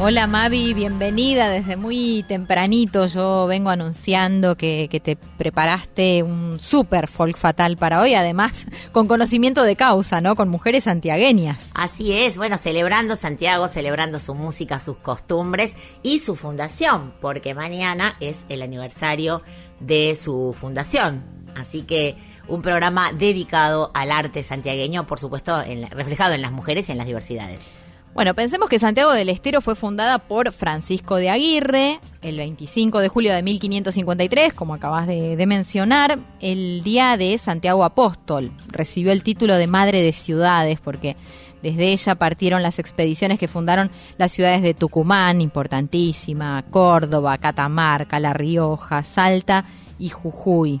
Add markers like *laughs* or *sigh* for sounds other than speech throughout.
Hola Mavi, bienvenida desde muy tempranito. Yo vengo anunciando que, que te preparaste un super folk fatal para hoy, además con conocimiento de causa, ¿no? Con mujeres santiagueñas. Así es, bueno, celebrando Santiago, celebrando su música, sus costumbres y su fundación, porque mañana es el aniversario de su fundación. Así que un programa dedicado al arte santiagueño, por supuesto, en reflejado en las mujeres y en las diversidades. Bueno, pensemos que Santiago del Estero fue fundada por Francisco de Aguirre el 25 de julio de 1553, como acabas de, de mencionar, el día de Santiago Apóstol. Recibió el título de Madre de Ciudades porque desde ella partieron las expediciones que fundaron las ciudades de Tucumán, importantísima, Córdoba, Catamarca, La Rioja, Salta y Jujuy.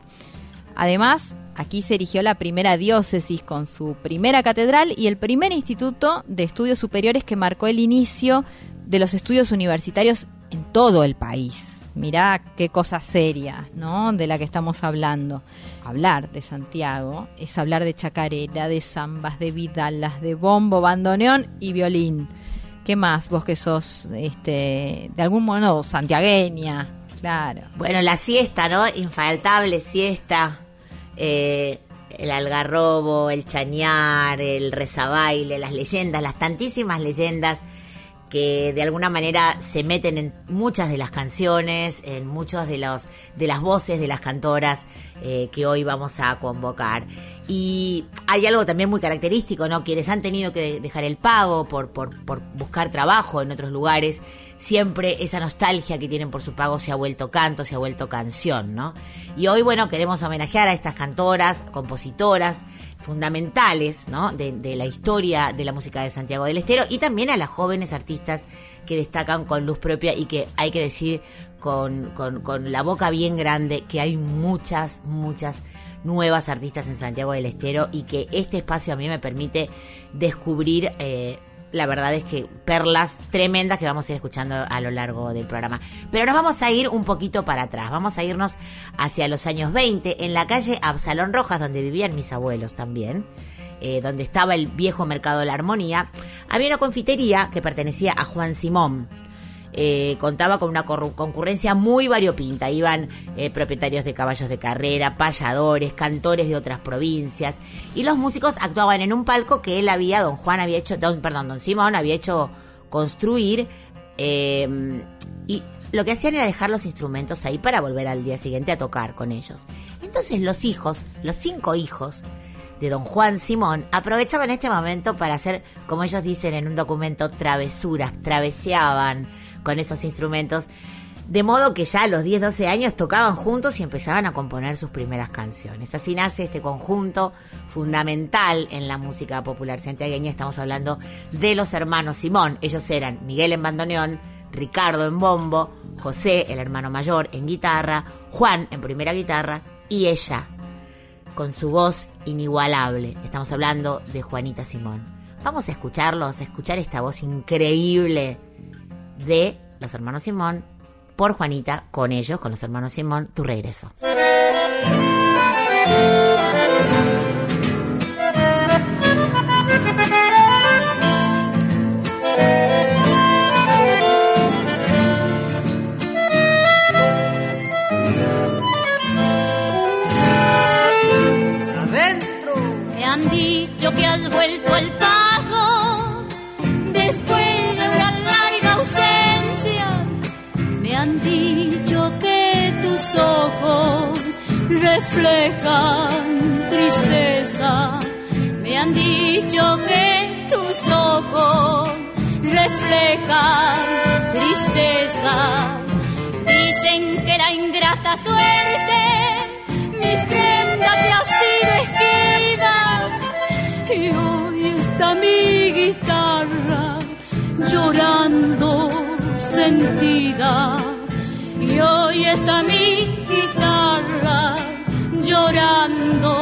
Además, aquí se erigió la primera diócesis con su primera catedral y el primer instituto de estudios superiores que marcó el inicio de los estudios universitarios en todo el país. Mirá qué cosa seria, ¿no? De la que estamos hablando. Hablar de Santiago es hablar de chacarera, de zambas, de vidalas, de bombo, bandoneón y violín. ¿Qué más vos que sos, este, de algún modo, santiagueña? Claro. Bueno, la siesta, ¿no? Infaltable siesta. Eh, el algarrobo, el chañar, el rezabaile, las leyendas, las tantísimas leyendas que de alguna manera se meten en muchas de las canciones, en muchos de los de las voces de las cantoras eh, que hoy vamos a convocar. Y hay algo también muy característico, ¿no? Quienes han tenido que dejar el pago por, por, por buscar trabajo en otros lugares, siempre esa nostalgia que tienen por su pago se ha vuelto canto, se ha vuelto canción, ¿no? Y hoy, bueno, queremos homenajear a estas cantoras, compositoras, fundamentales, ¿no? De, la historia de la música de Santiago del Estero y también a las jóvenes artistas que destacan con luz propia y que hay que decir con, con, con la boca bien grande que hay muchas, muchas nuevas artistas en Santiago del Estero y que este espacio a mí me permite descubrir eh, la verdad es que perlas tremendas que vamos a ir escuchando a lo largo del programa. Pero nos vamos a ir un poquito para atrás, vamos a irnos hacia los años 20, en la calle Absalón Rojas, donde vivían mis abuelos también, eh, donde estaba el viejo mercado de la armonía, había una confitería que pertenecía a Juan Simón. Eh, contaba con una concurrencia muy variopinta. Iban eh, propietarios de caballos de carrera, payadores, cantores de otras provincias. Y los músicos actuaban en un palco que él había, don Juan había hecho, don, perdón, don Simón había hecho construir. eh, y lo que hacían era dejar los instrumentos ahí para volver al día siguiente a tocar con ellos. Entonces los hijos, los cinco hijos de don Juan Simón, aprovechaban este momento para hacer, como ellos dicen en un documento, travesuras, traveseaban con esos instrumentos, de modo que ya a los 10, 12 años tocaban juntos y empezaban a componer sus primeras canciones. Así nace este conjunto fundamental en la música popular santiagueña. Estamos hablando de los hermanos Simón. Ellos eran Miguel en bandoneón, Ricardo en bombo, José, el hermano mayor, en guitarra, Juan en primera guitarra y ella con su voz inigualable. Estamos hablando de Juanita Simón. Vamos a escucharlos, a escuchar esta voz increíble de los hermanos Simón por Juanita, con ellos, con los hermanos Simón, tu regreso. Reflejan tristeza. Me han dicho que tus ojos reflejan tristeza. Dicen que la ingrata suerte mi prenda te ha sido esquiva y hoy está mi guitarra llorando sentida. Y hoy está mi guitarra llorando.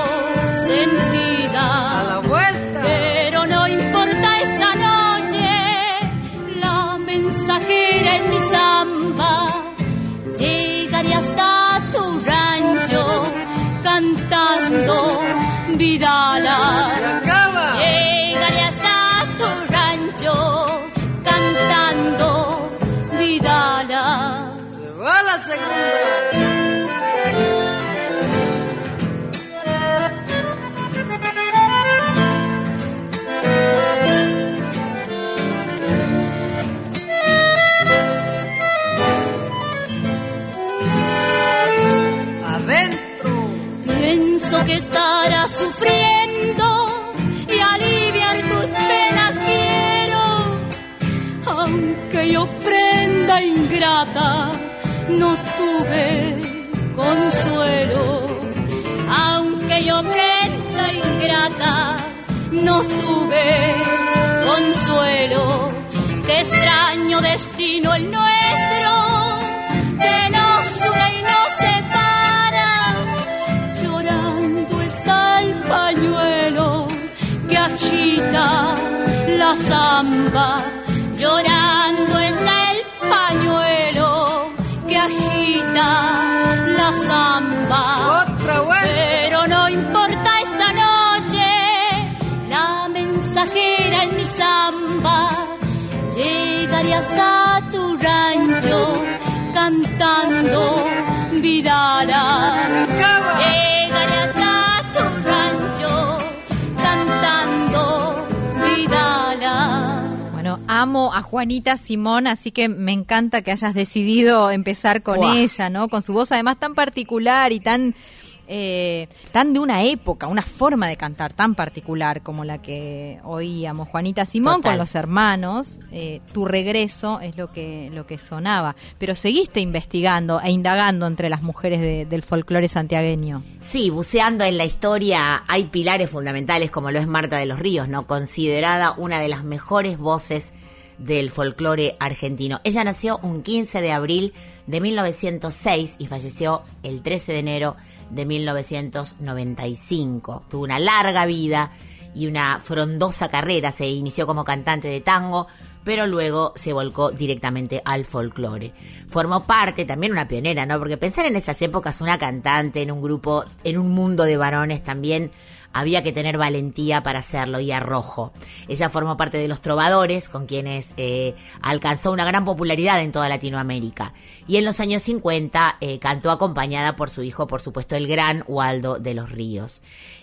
Ingrata, no tuve consuelo. Aunque yo prenda ingrata, no tuve consuelo. Qué extraño destino el nuestro, que nos une y nos separa llorando está el pañuelo que agita la zamba. Llorando hasta tu rancho cantando Vidala. Acaba. Llegaré hasta tu rancho cantando Vidala. Bueno, amo a Juanita Simón, así que me encanta que hayas decidido empezar con Buah. ella, ¿no? Con su voz además tan particular y tan eh, tan de una época, una forma de cantar tan particular como la que oíamos Juanita Simón Total. con los hermanos. eh, tu regreso es lo que lo que sonaba, pero seguiste investigando e indagando entre las mujeres de- del folclore santiagueño. Sí, buceando en la historia hay pilares fundamentales como lo es Marta de los Ríos, ¿no? Considerada una de las mejores voces del folclore argentino. Ella nació un 15 de abril de 1906 y falleció el 13 de enero de 1995. Tuvo una larga vida y una frondosa carrera. Se inició como cantante de tango, pero luego se volcó directamente al folclore. Formó parte, también una pionera, ¿no? Porque pensar en esas épocas una cantante en un grupo, en un mundo de varones también había que tener valentía para hacerlo y arrojo. Ella formó parte de los trovadores, con quienes eh, alcanzó una gran popularidad en toda Latinoamérica. Y en los años 50 eh, cantó acompañada por su hijo, por supuesto, el gran Waldo de los Ríos.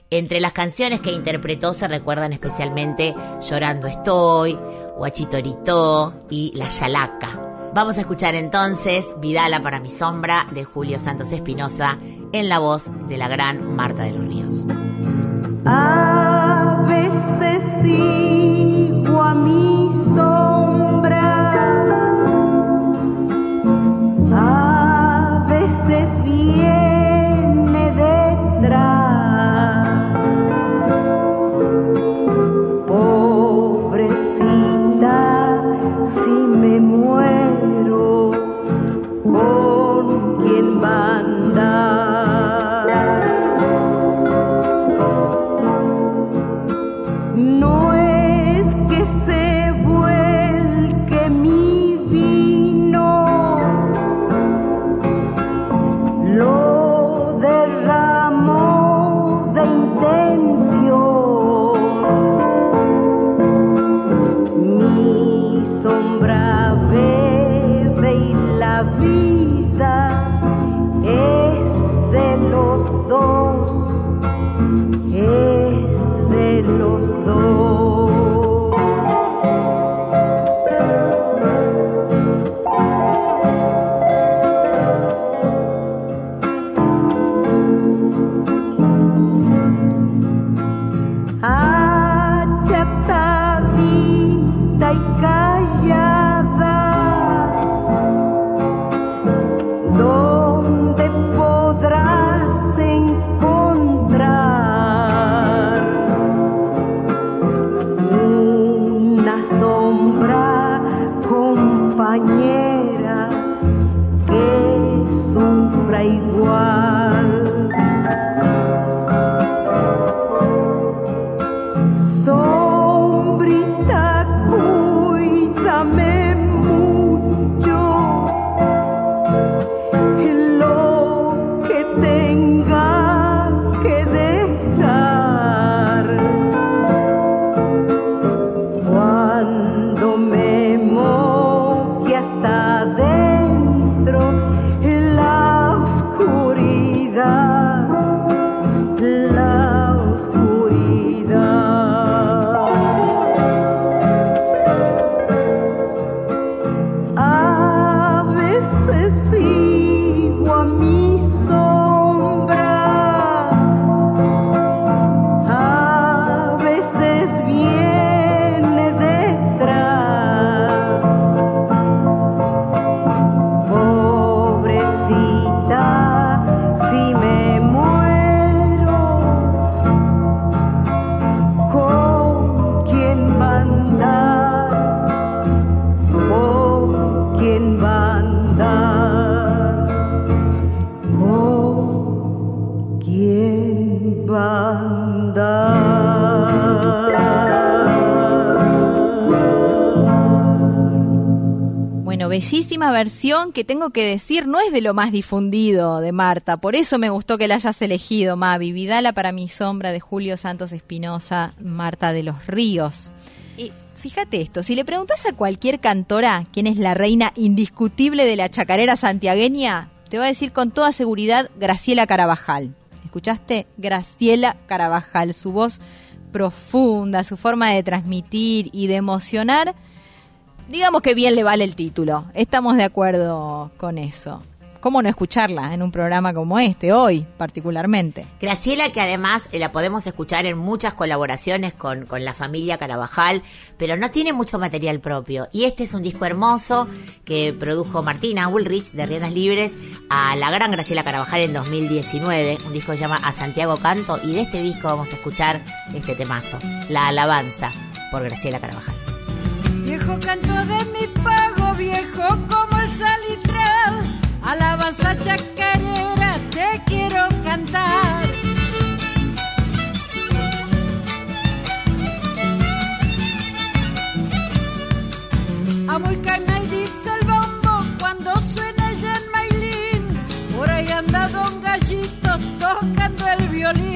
Entre las canciones que interpretó se recuerdan especialmente Llorando estoy, Huachitorito y La Yalaca. Vamos a escuchar entonces Vidala para mi sombra de Julio Santos Espinosa en la voz de la gran Marta de los Ríos. A veces sigo a mi sombra, bellísima versión que tengo que decir no es de lo más difundido de Marta, por eso me gustó que la hayas elegido, Mavi. Vidala para mi sombra de Julio Santos Espinosa, Marta de los Ríos. Y fíjate esto, si le preguntas a cualquier cantora quién es la reina indiscutible de la chacarera santiagueña, te va a decir con toda seguridad Graciela Carabajal. ¿Escuchaste? Graciela Carabajal, su voz profunda, su forma de transmitir y de emocionar digamos que bien le vale el título. Estamos de acuerdo con eso. ¿Cómo no escucharla en un programa como este, hoy particularmente? Graciela, que además eh, la podemos escuchar en muchas colaboraciones con, con, la familia Carabajal, pero no tiene mucho material propio. Y este es un disco hermoso que produjo Martina Ulrich de Riendas Libres a la gran Graciela Carabajal en 2019. Un disco que se llama A Santiago Canto. Y de este disco vamos a escuchar este temazo, La Alabanza, por Graciela Carabajal. Viejo canto de mi pago, viejo como el salitral. Alabanza chacarera, te quiero cantar. A muy caña y dice el bombo cuando suena ya en Mailín. Por ahí anda Don Gallito tocando el violín.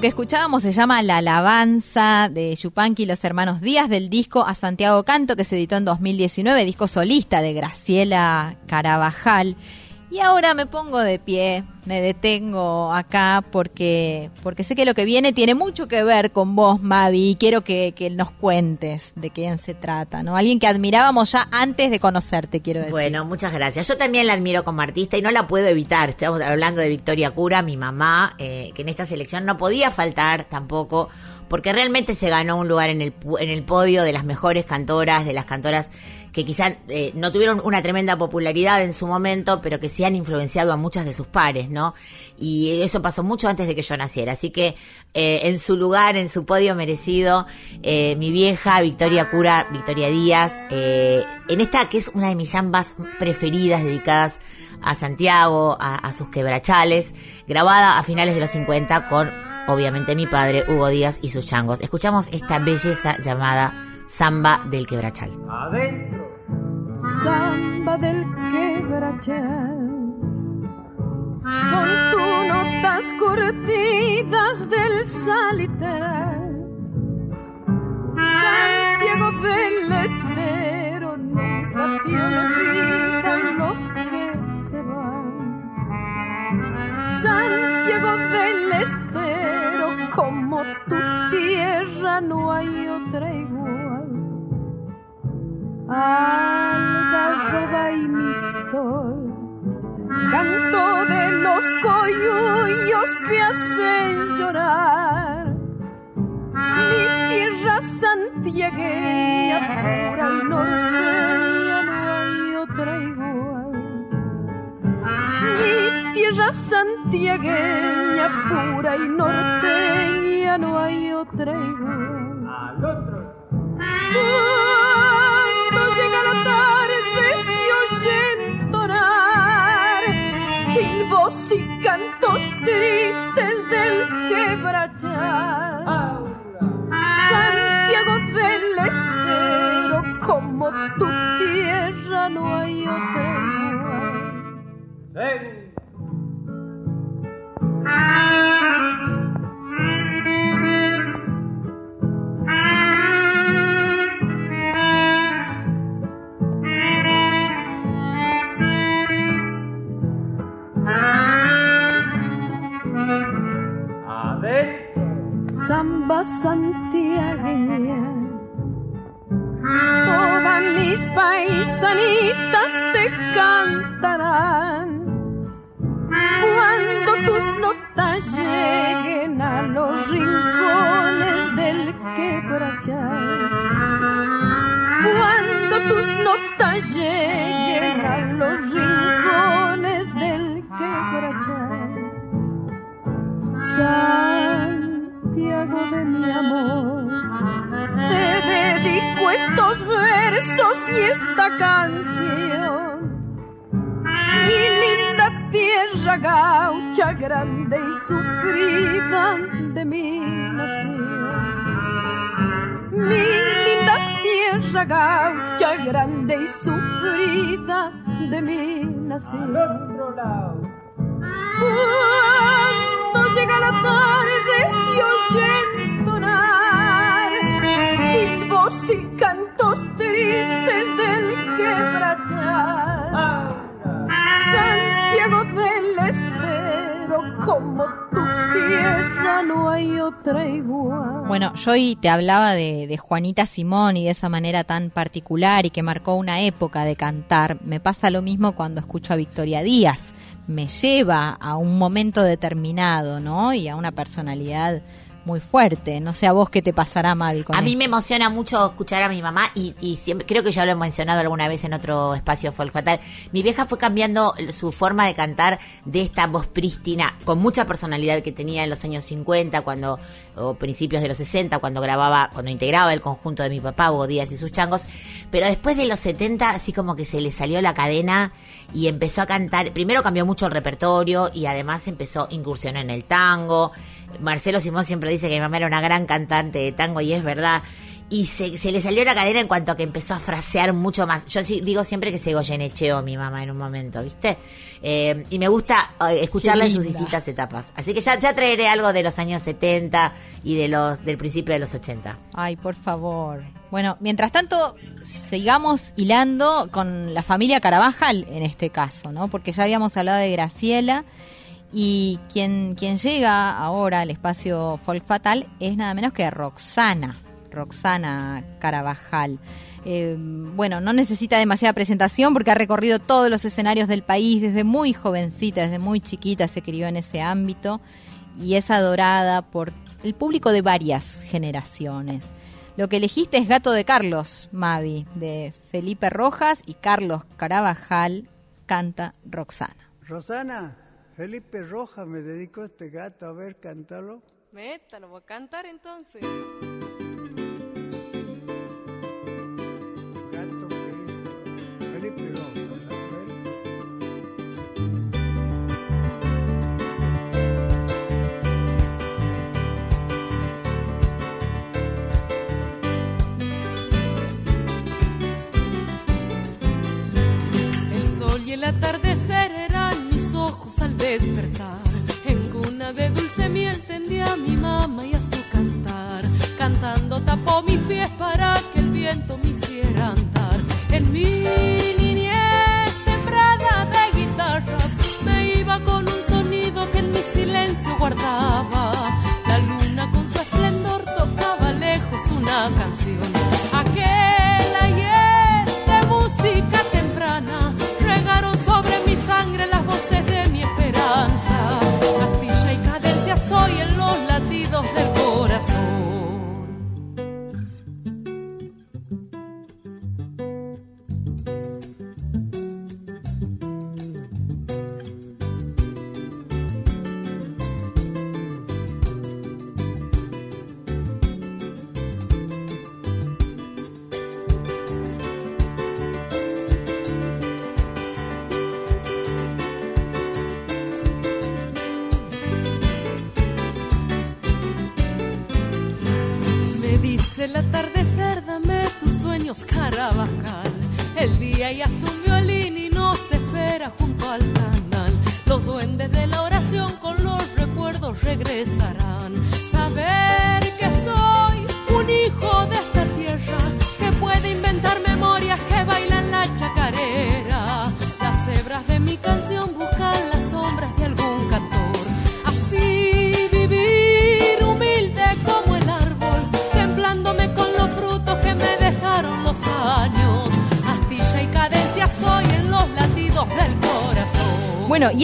Lo que escuchábamos se llama La Alabanza de Yupanqui y los hermanos Díaz del disco A Santiago Canto que se editó en 2019, disco solista de Graciela Carabajal. Y ahora me pongo de pie, me detengo acá porque, porque sé que lo que viene tiene mucho que ver con vos, Mavi, y quiero que, nos cuentes de quién se trata, ¿no? Alguien que admirábamos ya antes de conocerte, quiero decir. Bueno, muchas gracias. Yo también la admiro como artista y no la puedo evitar. Estamos hablando de Victoria Cura, mi mamá, eh, que en esta selección no podía faltar tampoco, porque realmente se ganó un lugar en el, en el podio de las mejores cantoras, de las cantoras que quizás eh, no tuvieron una tremenda popularidad en su momento, pero que sí han influenciado a muchas de sus pares, ¿no? Y eso pasó mucho antes de que yo naciera. Así que eh, en su lugar, en su podio merecido, eh, mi vieja Victoria Cura, Victoria Díaz, eh, en esta que es una de mis ambas preferidas dedicadas a Santiago, a, a sus quebrachales, grabada a finales de los 50 con, obviamente, mi padre Hugo Díaz y sus changos. Escuchamos esta belleza llamada Samba del Quebrachal. Adentro. samba del quebrachal. Con tus notas curtidas del salitral. Santiago del Estero nunca te olvidan los que se van. Santiago del Estero, como tu tierra no hay otra igual. Algarroba y Mistol, canto de los coyuyos que hacen llorar. Mi tierra santiagueña, pura y norteña, no hay otra igual. Mi tierra santiagueña, pura y norteña, no hay otra igual. Al otro. tristes del quebrachal. Santiago del Estero, como tu tierra no hay otra. Santiagueña. Todas mis paisanitas te cantarán. Cuando tus notas lleguen a los rincones del quebrachal. Cuando tus notas lleguen a los rincones del quebrachal. Mi amor, te dedico estos versos y esta canción. Mi linda tierra gaucha, grande y sufrida de mi nación. Mi linda tierra gaucha, grande y sufrida de mi nación. Cuando llega la tarde se oye entonar silbos y cantos tristes del quebrachal. Santiago del Estero, como tu no hay otra igual. Bueno, yo hoy te hablaba de, de Juanita Simón y de esa manera tan particular y que marcó una época de cantar. Me pasa lo mismo cuando escucho a Victoria Díaz. Me lleva a un momento determinado, ¿no? Y a una personalidad muy fuerte. No sé a vos qué te pasará, Mavi. Con A mí esto. me emociona mucho escuchar a mi mamá y, y siempre creo que ya lo he mencionado alguna vez en otro espacio folk fatal. Mi vieja fue cambiando su forma de cantar de esta voz prístina con mucha personalidad que tenía en los años 50 cuando o principios de los 60 cuando grababa, cuando integraba el conjunto de mi papá Hugo Díaz y sus changos, pero después de los 70 así como que se le salió la cadena y empezó a cantar, primero cambió mucho el repertorio y además empezó incursionó en el tango. Marcelo Simón siempre dice que mi mamá era una gran cantante de tango y es verdad. Y se, se le salió la cadena en cuanto a que empezó a frasear mucho más. Yo sí digo siempre que se goyenecheó mi mamá en un momento, ¿viste? Eh, y me gusta eh, escucharla en sus distintas etapas. Así que ya, ya traeré algo de los años 70 y de los del principio de los 80. Ay, por favor. Bueno, mientras tanto, sigamos hilando con la familia Carabajal en este caso, ¿no? Porque ya habíamos hablado de Graciela y quien, quien llega ahora al espacio Folk Fatal es nada menos que Roxana, Roxana Carabajal. Eh, bueno, no necesita demasiada presentación porque ha recorrido todos los escenarios del país desde muy jovencita, desde muy chiquita se crió en ese ámbito y es adorada por el público de varias generaciones. Lo que elegiste es Gato de Carlos, Mavi, de Felipe Rojas y Carlos Carabajal canta Roxana. Rosana, Felipe Roja me dedicó este gato a ver cantarlo. Meta, lo voy a cantar entonces. Gato que es Felipe Roja. El sol y el atardecer al despertar. En cuna de dulce miel tendía a mi mamá y a su cantar. Cantando tapó mis pies para que el viento me hiciera andar. En mi niñez sembrada de guitarras me iba con un sonido que en mi silencio guardaba.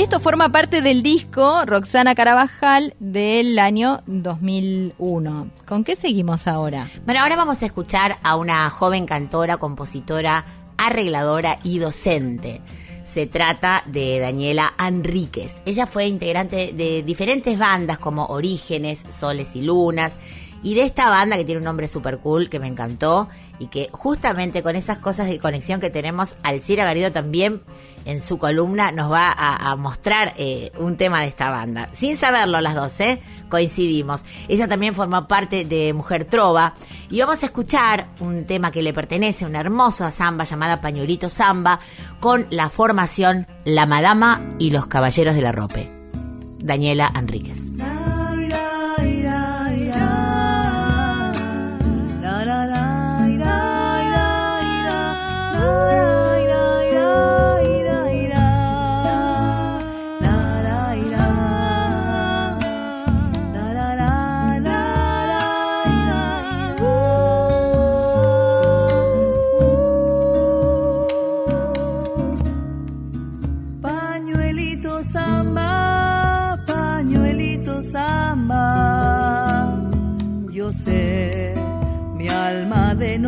Esto forma parte del disco Roxana Carabajal del año 2001. ¿Con qué seguimos ahora? Bueno, ahora vamos a escuchar a una joven cantora, compositora, arregladora y docente. Se trata de Daniela Enríquez. Ella fue integrante de diferentes bandas como Orígenes, Soles y Lunas. Y de esta banda que tiene un nombre super cool que me encantó y que justamente con esas cosas de conexión que tenemos, Alcira Garrido también en su columna nos va a, mostrar eh, un tema de esta banda. Sin saberlo las dos, ¿eh? coincidimos. Ella también formó parte de Mujer Trova y vamos a escuchar un tema que le pertenece, una hermosa samba llamada Pañuelito Samba con la formación La Madama y los Caballeros de la Rope. Daniela Enríquez.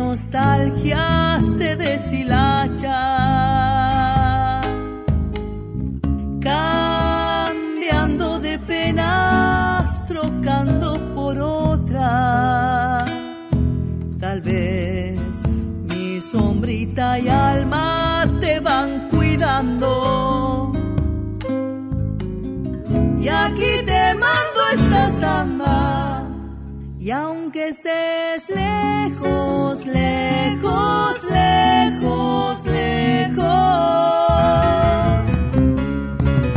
Nostalgia se deshilacha. Cambiando de penas, trocando por otras. Tal vez mi sombrita y alma te van cuidando. Y aquí te mando esta samba. Y aunque estés lejos, lejos, lejos, lejos,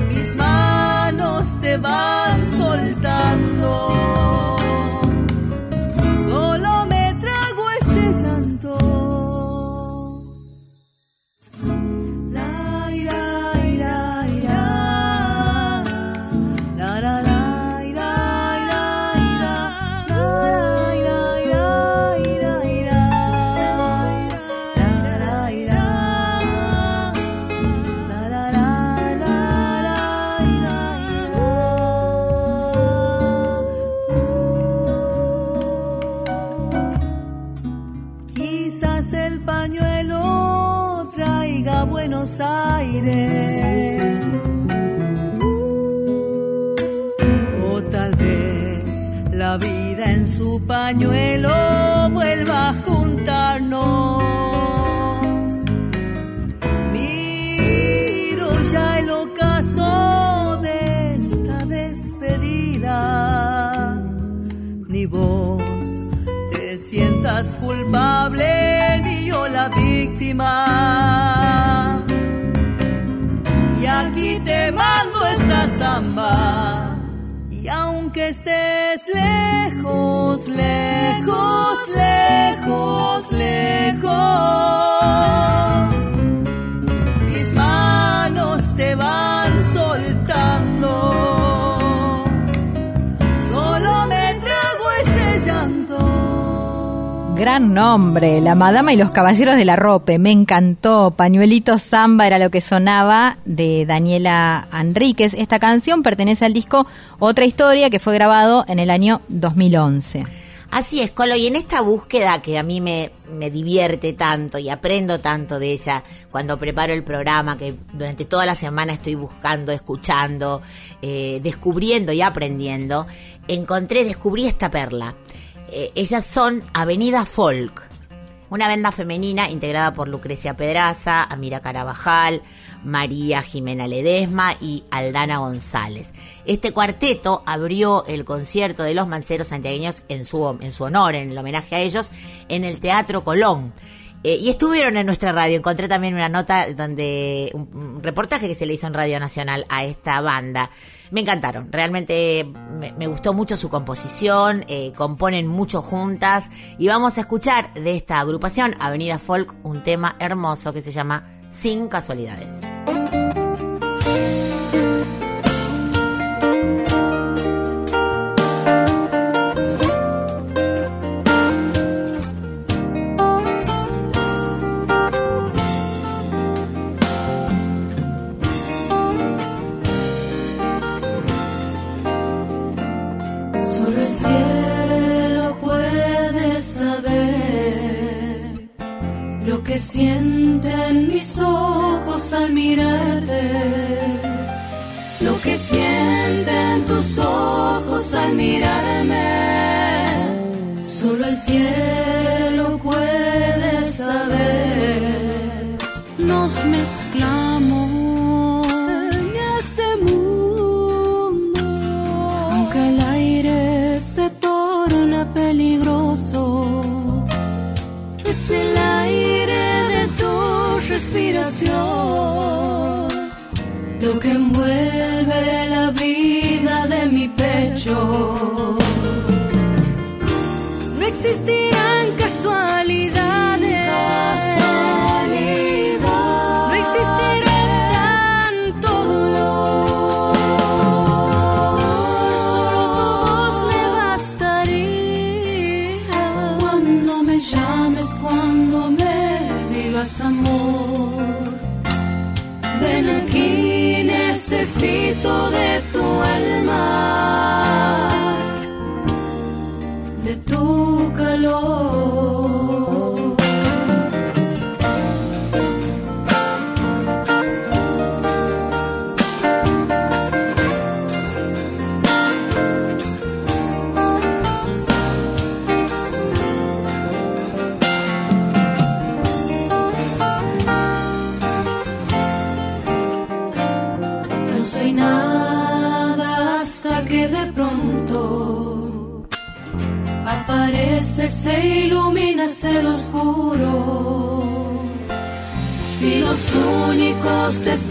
mis manos te van Buenos. O tal vez la vida en su pañuelo vuelva a juntarnos. Miro ya el ocaso de esta despedida. Ni vos te sientas culpable ni yo la víctima. Y aunque estés lejos, lejos, lejos, lejos, mis manos te van Gran nombre, La Madama y los Caballeros de la Rope. Me encantó. Pañuelito Samba era lo que sonaba de Daniela Enríquez. Esta canción pertenece al disco Otra Historia que fue grabado en el año 2011. Así es, Colo, y en esta búsqueda que a mí me, divierte tanto y aprendo tanto de ella cuando preparo el programa, que durante toda la semana estoy buscando, escuchando, eh, descubriendo y aprendiendo, encontré, descubrí esta perla. Eh, ellas son Avenida Folk, una banda femenina integrada por Lucrecia Pedraza, Amira Carabajal, María Jimena Ledesma y Aldana González. Este cuarteto abrió el concierto de los manceros santiagueños en su, en su honor, en el homenaje a ellos, en el Teatro Colón. Eh, y estuvieron en nuestra radio. Encontré también una nota donde un, un reportaje que se le hizo en Radio Nacional a esta banda. Me encantaron, realmente me, gustó mucho su composición, eh, componen mucho juntas y vamos a escuchar de esta agrupación, Avenida Folk, un tema hermoso que se llama Sin Casualidades. Sienten mis ojos al mirarte, lo que sienten tus ojos al mirarme. Solo el cielo puede saber. Lo que envuelve la vida de mi pecho. No existirán casualidades.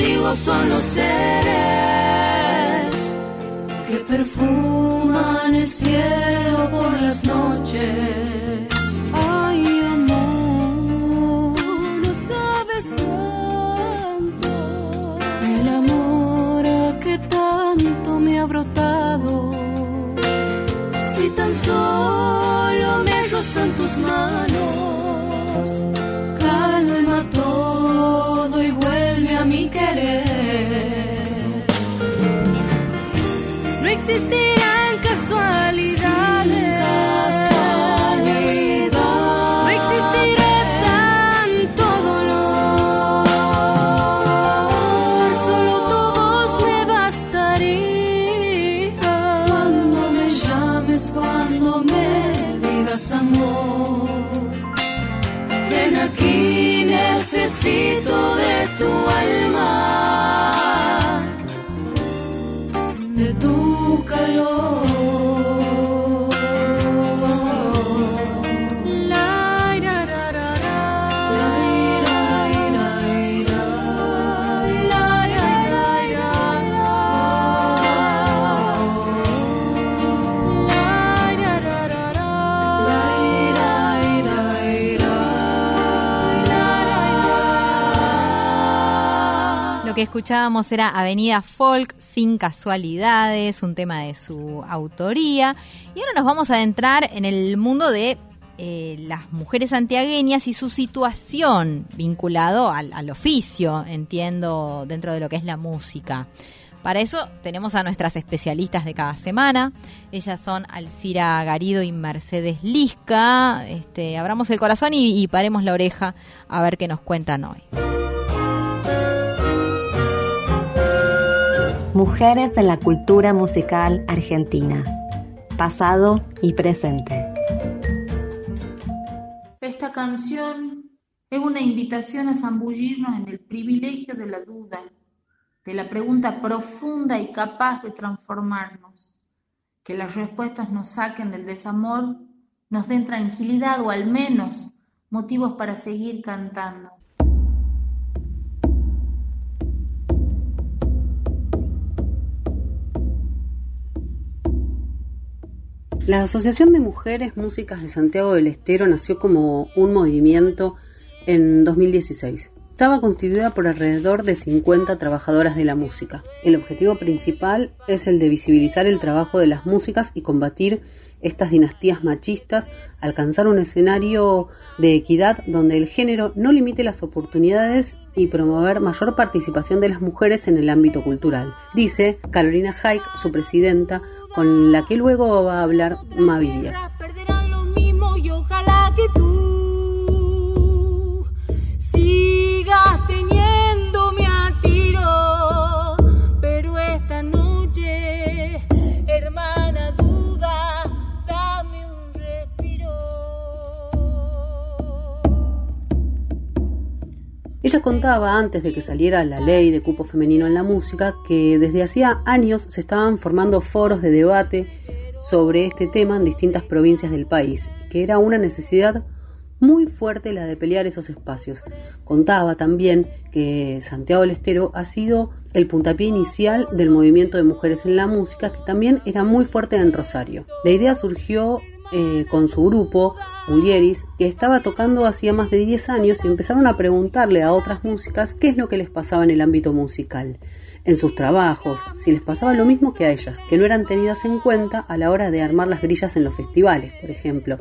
Testigos son los seres que perfuman el cielo por las noches. Ay, amor, no sabes cuánto el amor que tanto me ha brotado. Si tan solo me rozan tus manos, existirán casualidades. Escuchábamos era Avenida Folk, sin casualidades, un tema de su autoría. Y ahora nos vamos a adentrar en el mundo de eh, las mujeres santiagueñas y su situación vinculado al, oficio, entiendo, dentro de lo que es la música. Para eso tenemos a nuestras especialistas de cada semana. Ellas son Alcira Garido y Mercedes Lisca. Este, abramos el corazón y paremos la oreja a ver qué nos cuentan hoy. Mujeres en la cultura musical argentina. Pasado y presente. Esta canción es una invitación a zambullirnos en el privilegio de la duda, de la pregunta profunda y capaz de transformarnos. Que las respuestas nos saquen del desamor, nos den tranquilidad o al menos motivos para seguir cantando. La Asociación de Mujeres Músicas de Santiago del Estero nació como un movimiento en 2016. Estaba constituida por alrededor de 50 trabajadoras de la música. El objetivo principal es el de visibilizar el trabajo de las músicas y combatir estas dinastías machistas, alcanzar un escenario de equidad donde el género no limite las oportunidades y promover mayor participación de las mujeres en el ámbito cultural, dice Carolina Haik, su presidenta, con la que luego va a hablar Mavi Ella contaba antes de que saliera la ley de cupo femenino en la música que desde hacía años se estaban formando foros de debate sobre este tema en distintas provincias del país, que era una necesidad muy fuerte la de pelear esos espacios. Contaba también que Santiago del Estero ha sido el puntapié inicial del movimiento de mujeres en la música, que también era muy fuerte en Rosario. La idea surgió eh, con su grupo, Ulieris, que estaba tocando hacía más de 10 años y empezaron a preguntarle a otras músicas qué es lo que les pasaba en el ámbito musical en sus trabajos, si les pasaba lo mismo que a ellas, que no eran tenidas en cuenta a la hora de armar las grillas en los festivales, por ejemplo.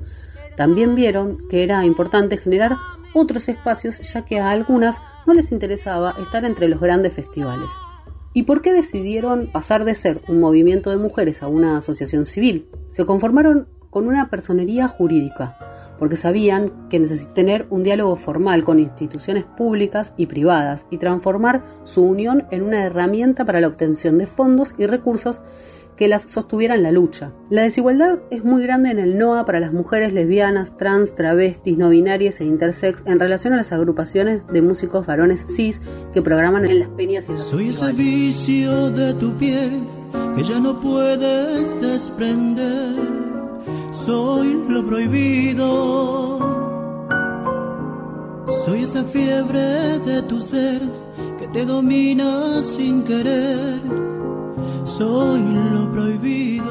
También vieron que era importante generar otros espacios ya que a algunas no les interesaba estar entre los grandes festivales. ¿Y por qué decidieron pasar de ser un movimiento de mujeres a una asociación civil? Se conformaron con una personería jurídica, porque sabían que necesitan tener un diálogo formal con instituciones públicas y privadas y transformar su unión en una herramienta para la obtención de fondos y recursos que las sostuvieran la lucha. La desigualdad es muy grande en el NOA para las mujeres lesbianas, trans, travestis, no binarias e intersex en relación a las agrupaciones de músicos varones cis que programan en las peñas y en los Soy ese festivales. vicio de tu piel que ya no puedes desprender. Soy lo prohibido. Soy esa fiebre de tu ser que te domina sin querer. Soy lo prohibido.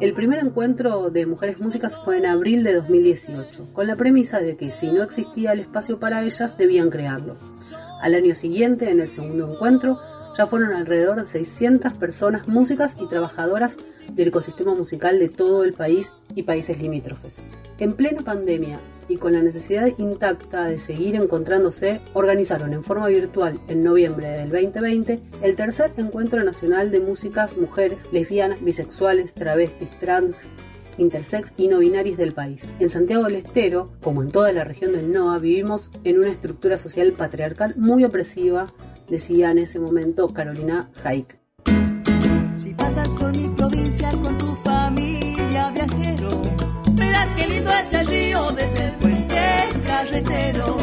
El primer encuentro de mujeres músicas fue en abril de 2018, con la premisa de que si no existía el espacio para ellas, debían crearlo. Al año siguiente, en el segundo encuentro, ya fueron alrededor de 600 personas músicas y trabajadoras del ecosistema musical de todo el país y países limítrofes. En plena pandemia y con la necesidad intacta de seguir encontrándose, organizaron en forma virtual en noviembre del 2020 el tercer encuentro nacional de músicas mujeres, lesbianas, bisexuales, travestis, trans, intersex y no binarias del país. En Santiago del Estero, como en toda la región del NOA, vivimos en una estructura social patriarcal muy opresiva, decía en ese momento Carolina Haik. Si pasas por mi provincia con tu familia viajero, verás qué lindo es el río desde el puente carretero.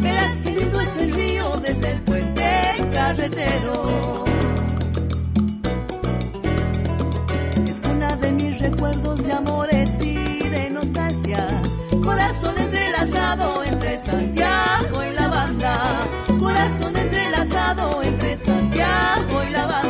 Verás qué lindo es el río desde el puente carretero. Es cuna de mis recuerdos de amores y de nostalgias. Corazón entrelazado entre Santiago y la banda. Corazón entrelazado entre Santiago y la.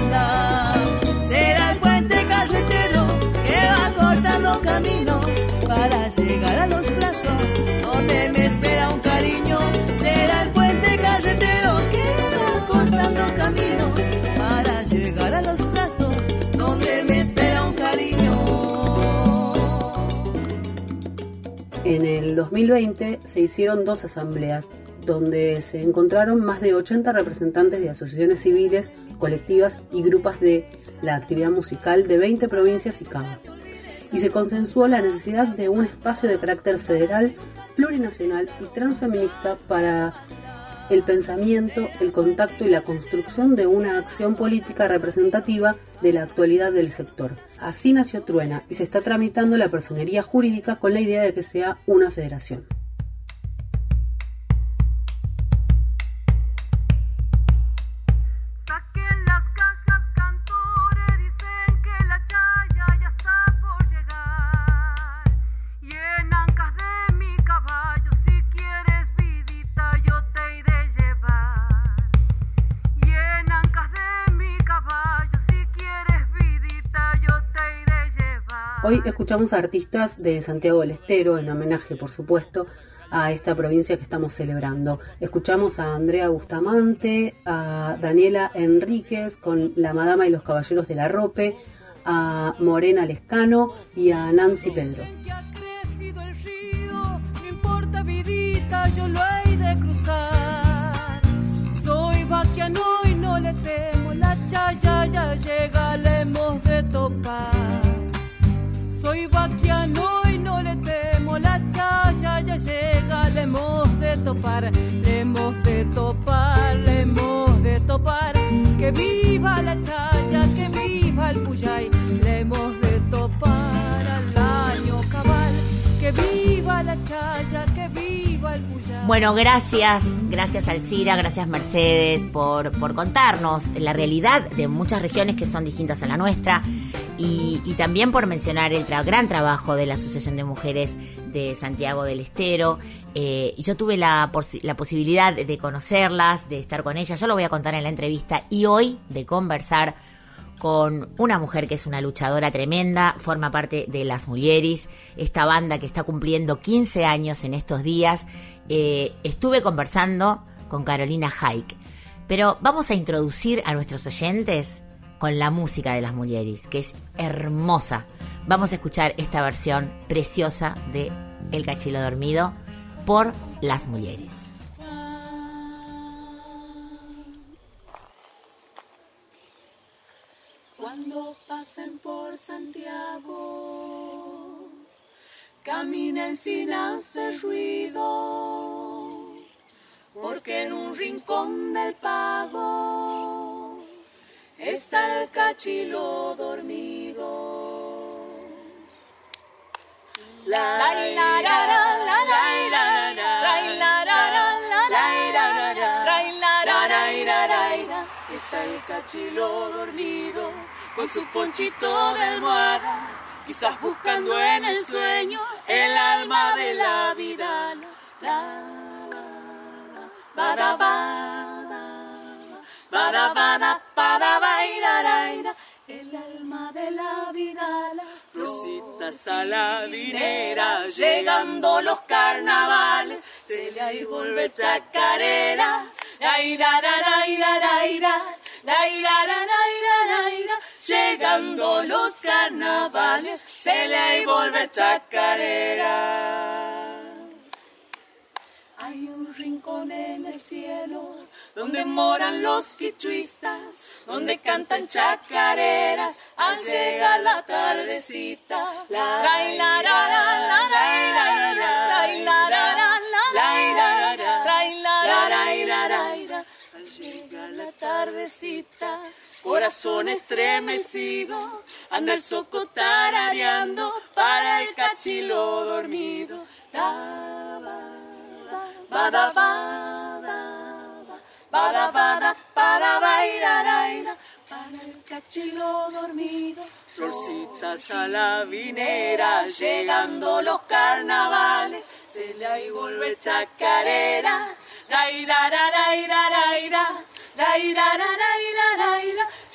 En el 2020 se hicieron dos asambleas donde se encontraron más de 80 representantes de asociaciones civiles, colectivas y grupos de la actividad musical de 20 provincias y CAM. Y se consensuó la necesidad de un espacio de carácter federal, plurinacional y transfeminista para el pensamiento, el contacto y la construcción de una acción política representativa de la actualidad del sector. Así nació Truena y se está tramitando la personería jurídica con la idea de que sea una federación. Escuchamos a artistas de Santiago del Estero, en homenaje, por supuesto, a esta provincia que estamos celebrando. Escuchamos a Andrea Bustamante, a Daniela Enríquez con La Madama y los Caballeros de la Rope, a Morena Lescano y a Nancy Pedro. Soy vaquiano y no le temo, la ya llega, de topar. Soy vaquiano y no le temo, la chaya ya llega, le hemos de topar, le hemos de topar, le hemos de topar. Que viva la chaya, que viva el puyay, le hemos de topar al año cabal. Que viva la chaya, que viva el puyay. Bueno, gracias, gracias Alcira, gracias Mercedes por, por contarnos la realidad de muchas regiones que son distintas a la nuestra y, también por mencionar el gran trabajo de la Asociación de Mujeres de Santiago del Estero. Eh, yo tuve la posibilidad de conocerlas, de estar con ellas, yo lo voy a contar en la entrevista y hoy de conversar con una mujer que es una luchadora tremenda, forma parte de Las Mulieris, esta banda que está cumpliendo 15 años en estos días. Eh, estuve conversando con Carolina Haik, pero vamos a introducir a nuestros oyentes con la música de Las Mulieris, que es hermosa. Vamos a escuchar esta versión preciosa de El Cachilo Dormido por Las Mulieris. Cuando pasen por Santiago, caminen sin hacer ruido, porque en un rincón del pago está el cachilo dormido. La la la la la la la la la la la la la la la Está el cachilo dormido con su ponchito de almohada, quizás buscando en el sueño el alma de la vida. La, Bada bada, bada bada, bada bairaraira, el alma de la vida. Florcita saladinera, llegando los carnavales, se le ha ido volver chacarera. La ira, ra, ra, ira, ra, ira, la ira, ra, ra, ira, ra, ira. Llegando los carnavales, se le ha ido volver chacarera. Hay un rincón en el cielo donde moran los quichuistas, donde cantan chacareras al llegar la tardecita. La la la la tardecita. Corazón estremecido, anda el soco tarareando para el cachilo dormido. Taba para para para para bailar para el cachilo dormido Florcitas a la vinera, llegando los carnavales, se le vuelve chacarera. Daira,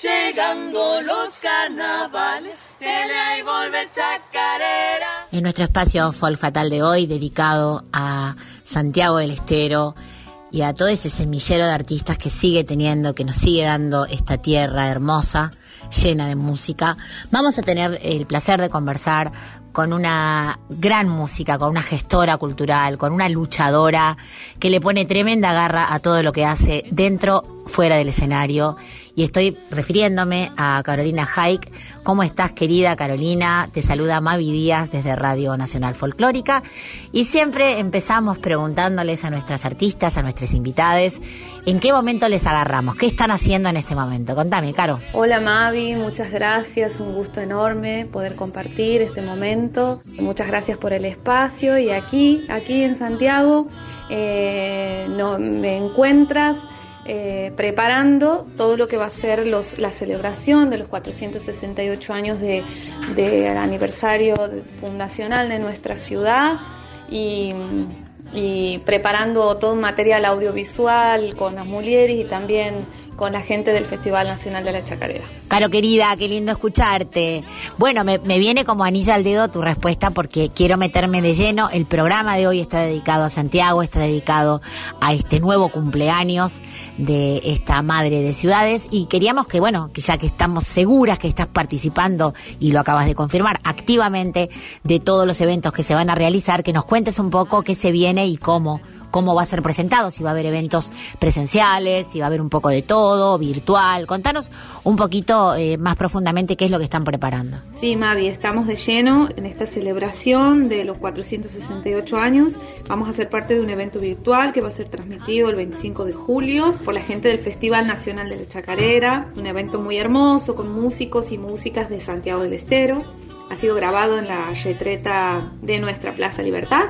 llegando los carnavales, se le vuelve chacarera. En nuestro espacio Folk Fatal de hoy, dedicado a Santiago del Estero y a todo ese semillero de artistas que sigue teniendo, que nos sigue dando esta tierra hermosa, llena de música, vamos a tener el placer de conversar con una gran música, con una gestora cultural, con una luchadora que le pone tremenda garra a todo lo que hace dentro, fuera del escenario. Y estoy refiriéndome a Carolina Haik. ¿Cómo estás, querida Carolina? Te saluda Mavi Díaz desde Radio Nacional Folclórica. Y siempre empezamos preguntándoles a nuestras artistas, a nuestras invitadas, ¿en qué momento les agarramos? ¿Qué están haciendo en este momento? Contame, Caro. Hola Mavi, muchas gracias, un gusto enorme poder compartir este momento. Muchas gracias por el espacio y aquí, aquí en Santiago, eh, no, me encuentras eh, preparando todo lo que va a ser los, la celebración de los 468 años de, del aniversario fundacional de nuestra ciudad y, y preparando todo un material audiovisual con las mulieres y también con la gente del Festival Nacional de la Chacarera. Caro querida, qué lindo escucharte. Bueno, me, viene como anilla al dedo tu respuesta porque quiero meterme de lleno. El programa de hoy está dedicado a Santiago, está dedicado a este nuevo cumpleaños de esta madre de ciudades y queríamos que, bueno, que ya que estamos seguras que estás participando y lo acabas de confirmar activamente de todos los eventos que se van a realizar, que nos cuentes un poco qué se viene y cómo cómo va a ser presentado, si va a haber eventos presenciales, si va a haber un poco de todo, virtual. Contanos un poquito eh, más profundamente qué es lo que están preparando. Sí, Mavi, estamos de lleno en esta celebración de los 468 años. Vamos a ser parte de un evento virtual que va a ser transmitido el 25 de julio por la gente del Festival Nacional de la Chacarera, un evento muy hermoso con músicos y músicas de Santiago del Estero. Ha sido grabado en la retreta de nuestra Plaza Libertad,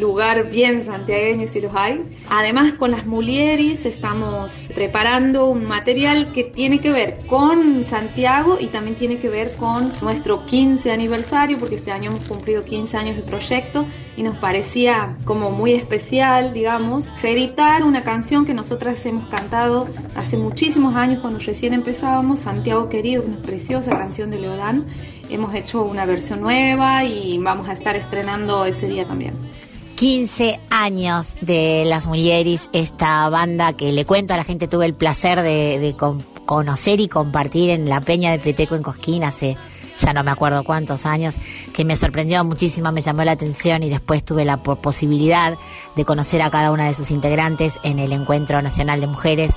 lugar bien santiagueño si los hay. Además, con las Mulieris estamos preparando un material que tiene que ver con Santiago y también tiene que ver con nuestro 15 aniversario, porque este año hemos cumplido 15 años de proyecto y nos parecía como muy especial, digamos, reeditar una canción que nosotras hemos cantado hace muchísimos años cuando recién empezábamos, Santiago Querido, una preciosa canción de Leodán hemos hecho una versión nueva y vamos a estar estrenando ese día también. 15 años de Las Mulieris, esta banda que le cuento a la gente, tuve el placer de, de con- conocer y compartir en la Peña de Peteco en Cosquín hace ya no me acuerdo cuántos años, que me sorprendió muchísimo, me llamó la atención y después tuve la po- posibilidad de conocer a cada una de sus integrantes en el Encuentro Nacional de Mujeres,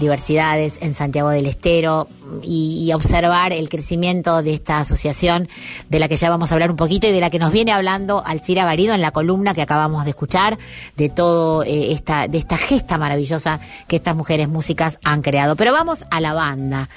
Diversidades en Santiago del Estero y, observar el crecimiento de esta asociación de la que ya vamos a hablar un poquito y de la que nos viene hablando Alcira Garido en la columna que acabamos de escuchar de todo eh, esta de esta gesta maravillosa que estas mujeres músicas han creado. Pero vamos a la banda.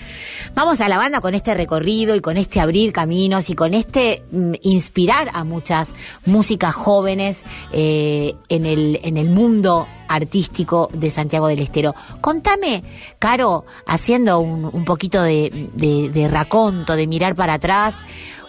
Vamos a la banda con este recorrido y con este abrir caminos y con este mm, inspirar a muchas músicas jóvenes eh, en el en el mundo artístico de Santiago del Estero. Contame, Caro, haciendo un, un poquito de, de, de raconto, de mirar para atrás,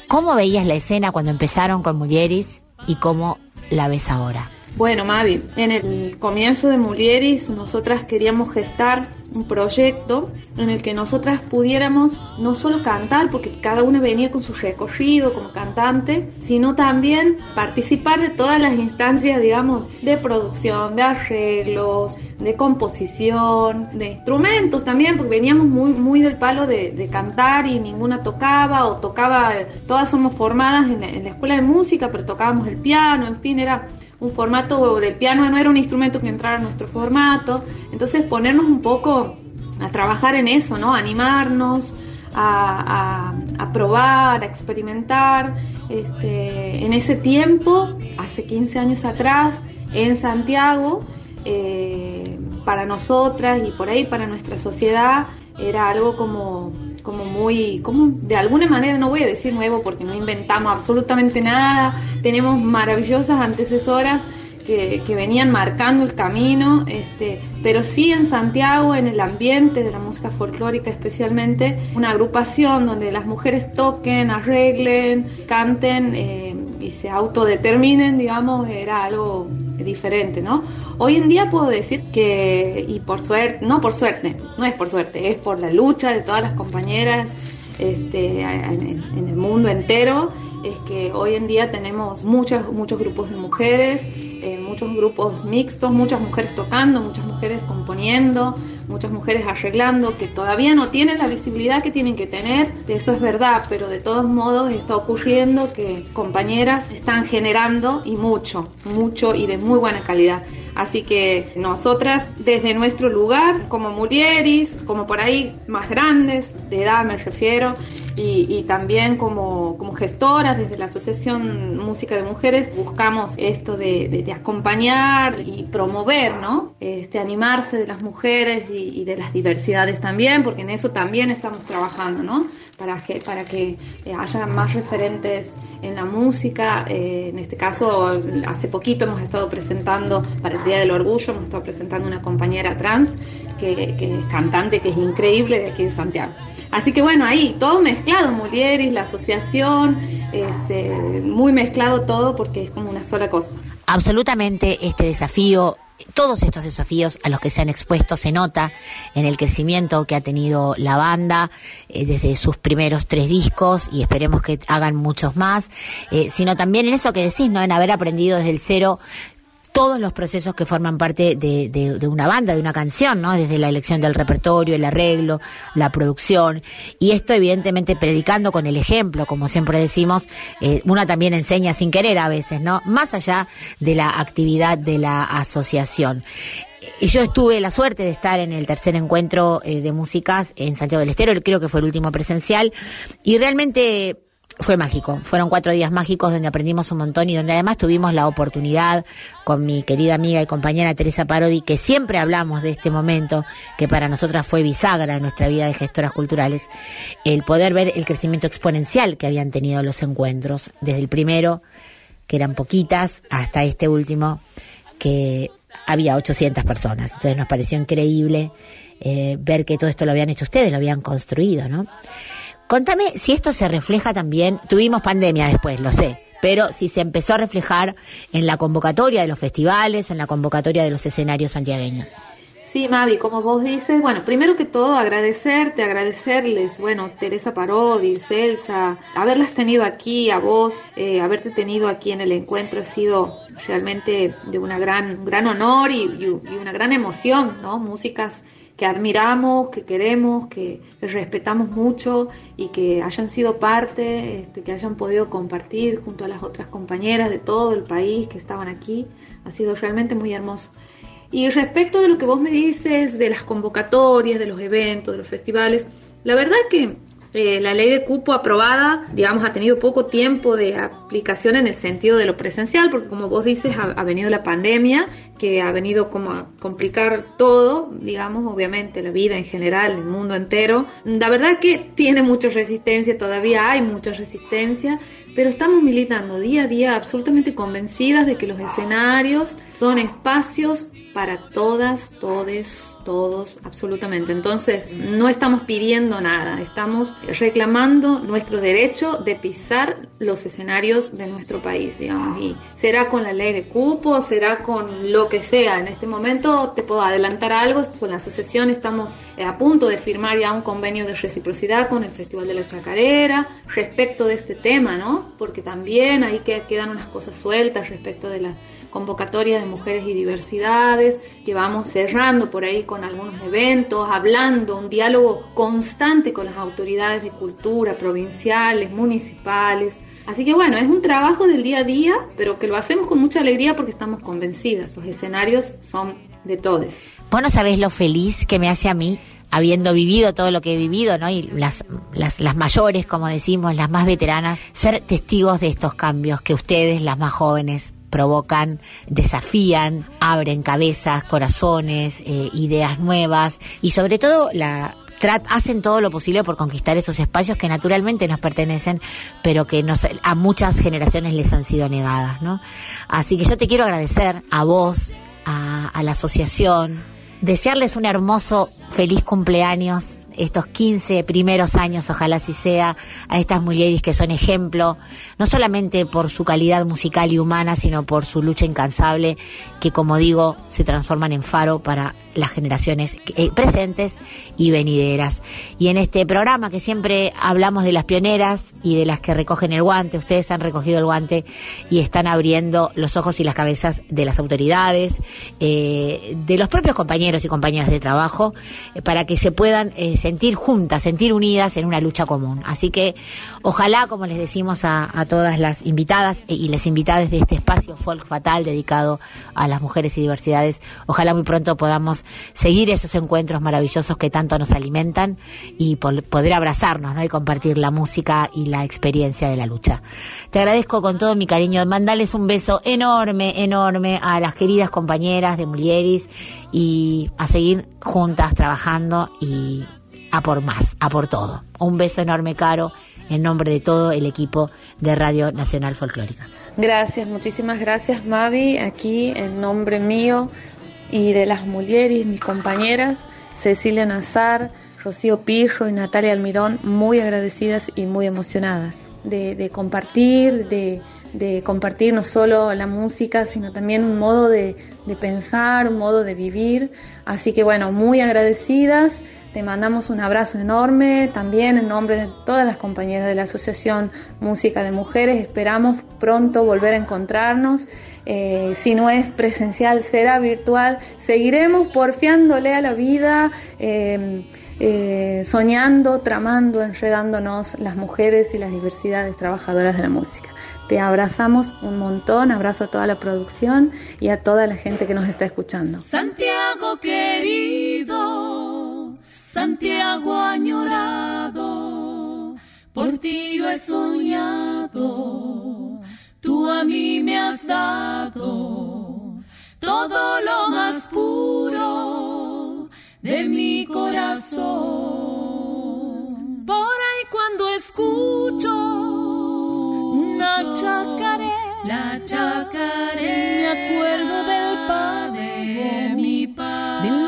¿cómo veías la escena cuando empezaron con Mulieris y cómo la ves ahora? Bueno, Mavi, en el comienzo de Mulieris nosotras queríamos gestar un proyecto en el que nosotras pudiéramos no solo cantar, porque cada una venía con su recorrido como cantante, sino también participar de todas las instancias, digamos, de producción, de arreglos, de composición, de instrumentos también, porque veníamos muy, muy del palo de, cantar y ninguna tocaba o tocaba, todas somos formadas en, en la escuela de música, pero tocábamos el piano, en fin, era un formato del piano no era un instrumento que entrara en nuestro formato. Entonces ponernos un poco a trabajar en eso, ¿no? Animarnos, a, a- a probar, a experimentar. Este, en ese tiempo, hace 15 años atrás, en Santiago, eh, para nosotras y por ahí para nuestra sociedad, era algo como, como muy, como de alguna manera, no voy a decir nuevo porque no inventamos absolutamente nada, tenemos maravillosas antecesoras que, que venían marcando el camino, este, pero sí en Santiago, en el ambiente de la música folclórica especialmente, una agrupación donde las mujeres toquen, arreglen, canten eh, y se autodeterminen, digamos, era algo diferente, ¿no? Hoy en día puedo decir que, y por suerte, no por suerte, no es por suerte, es por la lucha de todas las compañeras este, en, en el mundo entero, es que hoy en día tenemos muchos, muchos grupos de mujeres, muchos grupos mixtos, muchas mujeres tocando, muchas mujeres componiendo, muchas mujeres arreglando, que todavía no tienen la visibilidad que tienen que tener, eso es verdad, pero de todos modos está ocurriendo que compañeras están generando y mucho, mucho y de muy buena calidad. Así que nosotras desde nuestro lugar, como mulieris, como por ahí más grandes, de edad me refiero, y, y también como, como gestoras desde la Asociación Música de Mujeres, buscamos esto de, de- de acompañar y promover, ¿no? Este, animarse de las mujeres y, y de las diversidades también, porque en eso también estamos trabajando, ¿no? Para que, para que eh, haya más referentes en la música. eh, en este caso, hace poquito hemos estado presentando, para el Día del Orgullo, hemos estado presentando una compañera trans que, es cantante, que es increíble de aquí de Santiago. Así que bueno, ahí todo mezclado, Mulieris, la asociación, este, muy mezclado todo porque es como una sola cosa. absolutamente este desafío todos estos desafíos a los que se han expuesto se nota en el crecimiento que ha tenido la banda eh, desde sus primeros tres discos y esperemos que hagan muchos más, eh, sino también en eso que decís, ¿no? En haber aprendido desde el cero todos los procesos que forman parte de, de, una banda, de una canción, ¿no? Desde la elección del repertorio, el arreglo, la producción. Y esto, evidentemente, predicando con el ejemplo, como siempre decimos, eh, una también enseña sin querer a veces, ¿no? Más allá de la actividad de la asociación. Y yo estuve la suerte de estar en el tercer encuentro eh, de músicas en Santiago del Estero, creo que fue el último presencial, y realmente fue mágico. Fueron cuatro días mágicos donde aprendimos un montón y donde además tuvimos la oportunidad con mi querida amiga y compañera Teresa Parodi, que siempre hablamos de este momento, que para nosotras fue bisagra en nuestra vida de gestoras culturales, el poder ver el crecimiento exponencial que habían tenido los encuentros, desde el primero, que eran poquitas, hasta este último, que había 800 personas. Entonces nos pareció increíble eh, ver que todo esto lo habían hecho ustedes, lo habían construido, ¿no? Contame si esto se refleja también, tuvimos pandemia después, lo sé, pero si se empezó a reflejar en la convocatoria de los festivales o en la convocatoria de los escenarios santiagueños. Sí, Mavi, como vos dices, bueno, primero que todo agradecerte, agradecerles, bueno, Teresa Parodi, Celsa, haberlas tenido aquí, a vos, eh, haberte tenido aquí en el encuentro ha sido realmente de una gran, gran honor y, y una gran emoción, ¿no? Músicas que admiramos, que queremos, que respetamos mucho y que hayan sido parte, este, que hayan podido compartir junto a las otras compañeras de todo el país que estaban aquí. Ha sido realmente muy hermoso. Y respecto de lo que vos me dices, de las convocatorias, de los eventos, de los festivales, la verdad que eh, la ley de cupo aprobada, digamos, ha tenido poco tiempo de aplicación en el sentido de lo presencial, porque como vos dices, ha, venido la pandemia, que ha venido como a complicar todo, digamos, obviamente la vida en general, el mundo entero. La verdad que tiene mucha resistencia, todavía hay mucha resistencia, pero estamos militando día a día absolutamente convencidas de que los escenarios son espacios para todas, todes, todos, absolutamente. Entonces, no estamos pidiendo nada, estamos reclamando nuestro derecho de pisar los escenarios de nuestro país, digamos, y será con la ley de cupo, será con lo que sea. En este momento te puedo adelantar algo, con la asociación estamos eh, a punto de firmar ya un convenio de reciprocidad con el Festival de la Chacarera respecto de este tema, ¿no? Porque también ahí quedan unas cosas sueltas respecto de la convocatoria de mujeres y diversidades, que vamos cerrando por ahí con algunos eventos, hablando, un diálogo constante con las autoridades de cultura provinciales, municipales. Así que bueno, es un trabajo del día a día, pero que lo hacemos con mucha alegría porque estamos convencidas. Los escenarios son de todos. Vos no sabés lo feliz que me hace a mí habiendo vivido todo lo que he vivido, ¿no? Y las, las, las, mayores, como decimos, las más veteranas, ser testigos de estos cambios que ustedes, las más jóvenes, provocan, desafían, abren cabezas, corazones, eh, ideas nuevas y sobre todo la hacen todo lo posible por conquistar esos espacios que naturalmente nos pertenecen, pero que nos, a muchas generaciones les han sido negadas, ¿no? Así que yo te quiero agradecer a vos, a, a la asociación, desearles un hermoso, feliz cumpleaños estos 15 primeros años, ojalá así sea, a estas mujeres que son ejemplo, no solamente por su calidad musical y humana, sino por su lucha incansable, que como digo, se transforman en faro para las generaciones eh, presentes y venideras. Y en este programa que siempre hablamos de las pioneras y de las que recogen el guante, ustedes han recogido el guante y están abriendo los ojos y las cabezas de las autoridades, eh, de los propios compañeros y compañeras de trabajo, eh, para que se puedan sentir juntas, sentir unidas en una lucha común. Así que ojalá, como les decimos a, todas las invitadas y las invitadas de este espacio Folk Fatal dedicado a las mujeres y diversidades, ojalá muy pronto podamos seguir esos encuentros maravillosos que tanto nos alimentan y poder abrazarnos ¿no? y compartir la música y la experiencia de la lucha. Te agradezco con todo mi cariño, mandarles un beso enorme, enorme a las queridas compañeras de Mulieris y a seguir juntas trabajando y a por más, a por todo. Un beso enorme, Caro, en nombre de todo el equipo de Radio Nacional Folclórica. Gracias, muchísimas gracias Mavi, aquí en nombre mío y de las mujeres, mis compañeras, Cecilia Nazar, Rocío Pirro y Natalia Almirón muy agradecidas y muy emocionadas de, compartir, de, de compartir no solo la música, sino también un modo de, de pensar, un modo de vivir. Así que bueno, muy agradecidas. Te mandamos un abrazo enorme, también en nombre de todas las compañeras de la Asociación Música de Mujeres. Esperamos pronto volver a encontrarnos. Eh, si no es presencial, será virtual. Seguiremos porfiándole a la vida, eh, eh, soñando, tramando, enredándonos las mujeres y las diversidades trabajadoras de la música. Te abrazamos un montón, abrazo a toda la producción y a toda la gente que nos está escuchando. Santiago querido, Santiago añorado, por ti yo he soñado, tú a mí me has dado todo lo más puro de mi corazón. Por ahí cuando escucho una chacaré, la chacaré, me acuerdo del padre, de mi padre,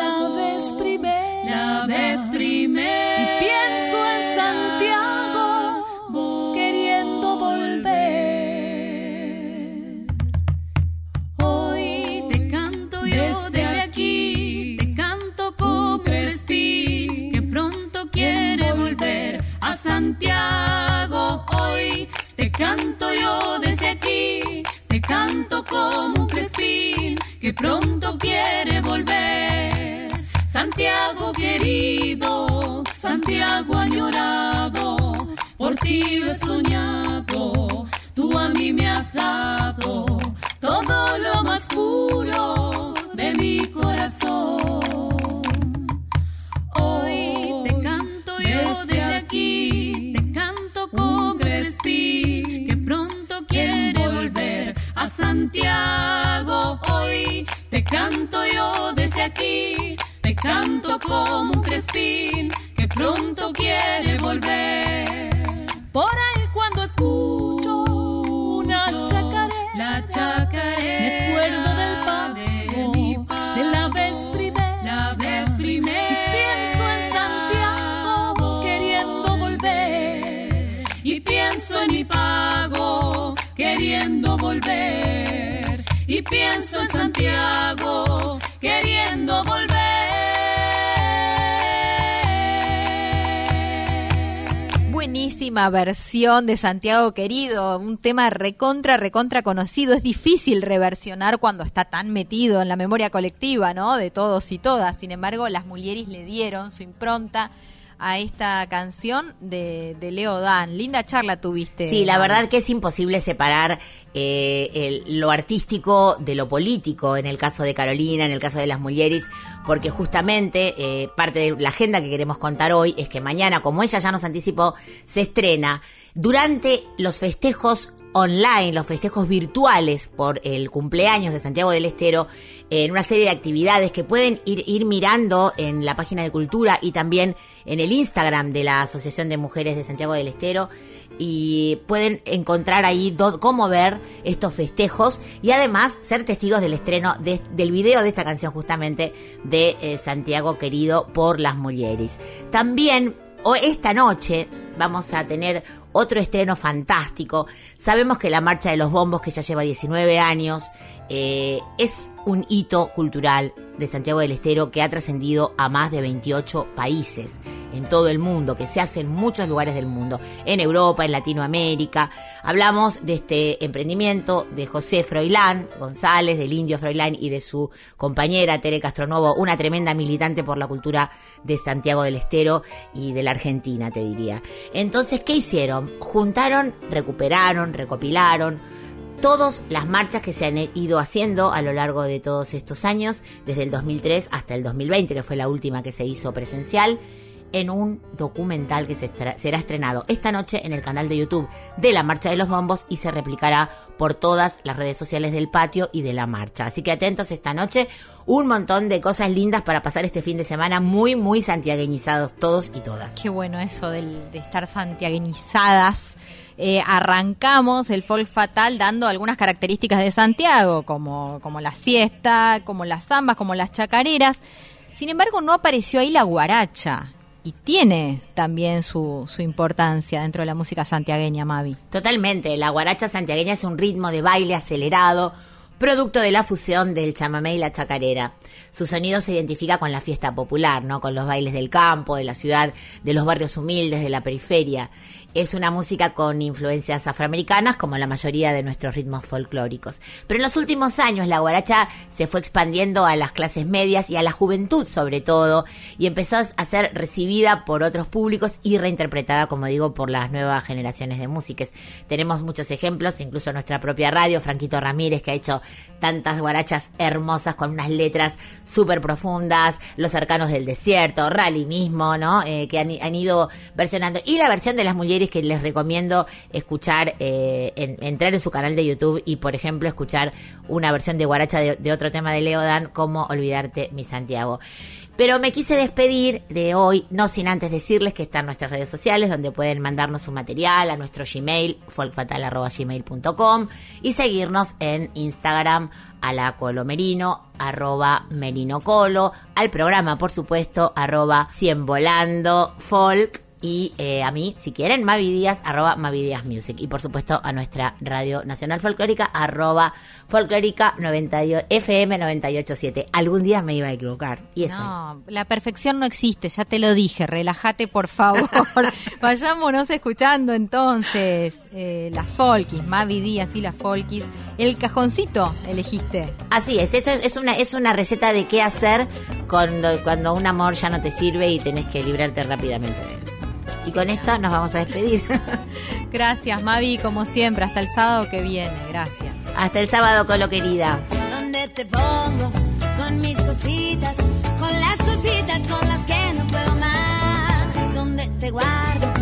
he soñado, tú a mí me has dado todo lo más puro de mi corazón. Hoy te canto yo desde aquí, te canto con Crespi, que pronto quiere volver a Santiago. Hoy te canto yo desde aquí, te canto como un crespín, Versión de Santiago Querido, un tema recontra, recontra conocido. Es difícil reversionar cuando está tan metido en la memoria colectiva, ¿no? De todos y todas. Sin embargo, las Mulieris le dieron su impronta a esta canción de, de Leo Dan. Linda charla tuviste. Sí, la Dan. verdad que es imposible separar eh, el- lo artístico de lo político, en el caso de Carolina, en el caso de las Mulieris, porque justamente eh, parte de la agenda que queremos contar hoy es que mañana, como ella ya nos anticipó, se estrena durante los festejos online, los festejos virtuales por el cumpleaños de Santiago del Estero, en una serie de actividades que pueden ir, ir mirando en la página de Cultura y también en el Instagram de la Asociación de Mujeres de Santiago del Estero y pueden encontrar ahí cómo ver estos festejos y además ser testigos del estreno de- del video de esta canción justamente de eh, Santiago Querido por las Mulieris. También o esta noche vamos a tener otro estreno fantástico. Sabemos que la Marcha de los Bombos, que ya lleva 19 años, eh, es un hito cultural de Santiago del Estero que ha trascendido a más de 28 países en todo el mundo, que se hace en muchos lugares del mundo, en Europa, en Latinoamérica. Hablamos de este emprendimiento de José Froilán González, del indio Froilán y de su compañera Tere Castronovo, una tremenda militante por la cultura de Santiago del Estero y de la Argentina, te diría. Entonces, ¿qué hicieron? Juntaron, recuperaron, recopilaron todas las marchas que se han ido haciendo a lo largo de todos estos años, desde el 2003 hasta el 2020, que fue la última que se hizo presencial, en un documental que se será estrenado esta noche en el canal de YouTube de la Marcha de los Bombos y se replicará por todas las redes sociales del patio y de la marcha. Así que atentos esta noche, un montón de cosas lindas para pasar este fin de semana muy, muy santiagueñizados todos y todas. Qué bueno eso de estar santiaguinizadas. Eh, arrancamos el folk fatal dando algunas características de Santiago, como, como la siesta, como las zambas, como las chacareras. Sin embargo, no apareció ahí la guaracha. y tiene también su, su importancia dentro de la música santiagueña, Mavi. Totalmente, la guaracha santiagueña es un ritmo de baile acelerado, producto de la fusión del chamamé y la chacarera. Su sonido se identifica con la fiesta popular, ¿no? Con los bailes del campo, de la ciudad, de los barrios humildes, de la periferia. Es una música con influencias afroamericanas, como la mayoría de nuestros ritmos folclóricos. Pero en los últimos años la guaracha se fue expandiendo a las clases medias y a la juventud sobre todo, y empezó a ser recibida por otros públicos y reinterpretada, como digo, por las nuevas generaciones de músicos. Tenemos muchos ejemplos, incluso nuestra propia radio, Franquito Ramírez, que ha hecho tantas guarachas hermosas con unas letras súper profundas, Los Cercanos del Desierto, Rally mismo, ¿no? Eh, que han, ido versionando. Y la versión de las mujeres que les recomiendo escuchar, eh, en- entrar en su canal de YouTube y, por ejemplo, escuchar una versión de Guaracha de, de otro tema de Leodan, como Olvidarte, mi Santiago. Pero me quise despedir de hoy, no sin antes decirles que están nuestras redes sociales, donde pueden mandarnos su material a nuestro Gmail, folkfatal.gmail.com y seguirnos en Instagram a la colomerino, arroba merinocolo, al programa, por supuesto, arroba cien volando folk y eh, a mí, si quieren, Mavi arroba Mavi Music. Y por supuesto a nuestra Radio Nacional Folclórica, arroba folclórica 98, FM 987. Algún día me iba a equivocar. Y eso. No, la perfección no existe, ya te lo dije, relájate por favor. *laughs* Vayámonos escuchando entonces eh, las folkis, Mavi Díaz y las folkis. El cajoncito elegiste. Así es, eso es, es una, es una receta de qué hacer cuando, cuando un amor ya no te sirve y tenés que librarte rápidamente de él. Y con esto nos vamos a despedir. *laughs* Gracias, Mavi, como siempre, hasta el sábado que viene. Gracias. Hasta el sábado, Colo querida. donde te pongo con mis cositas, con las cositas con las que no puedo más, donde te guardo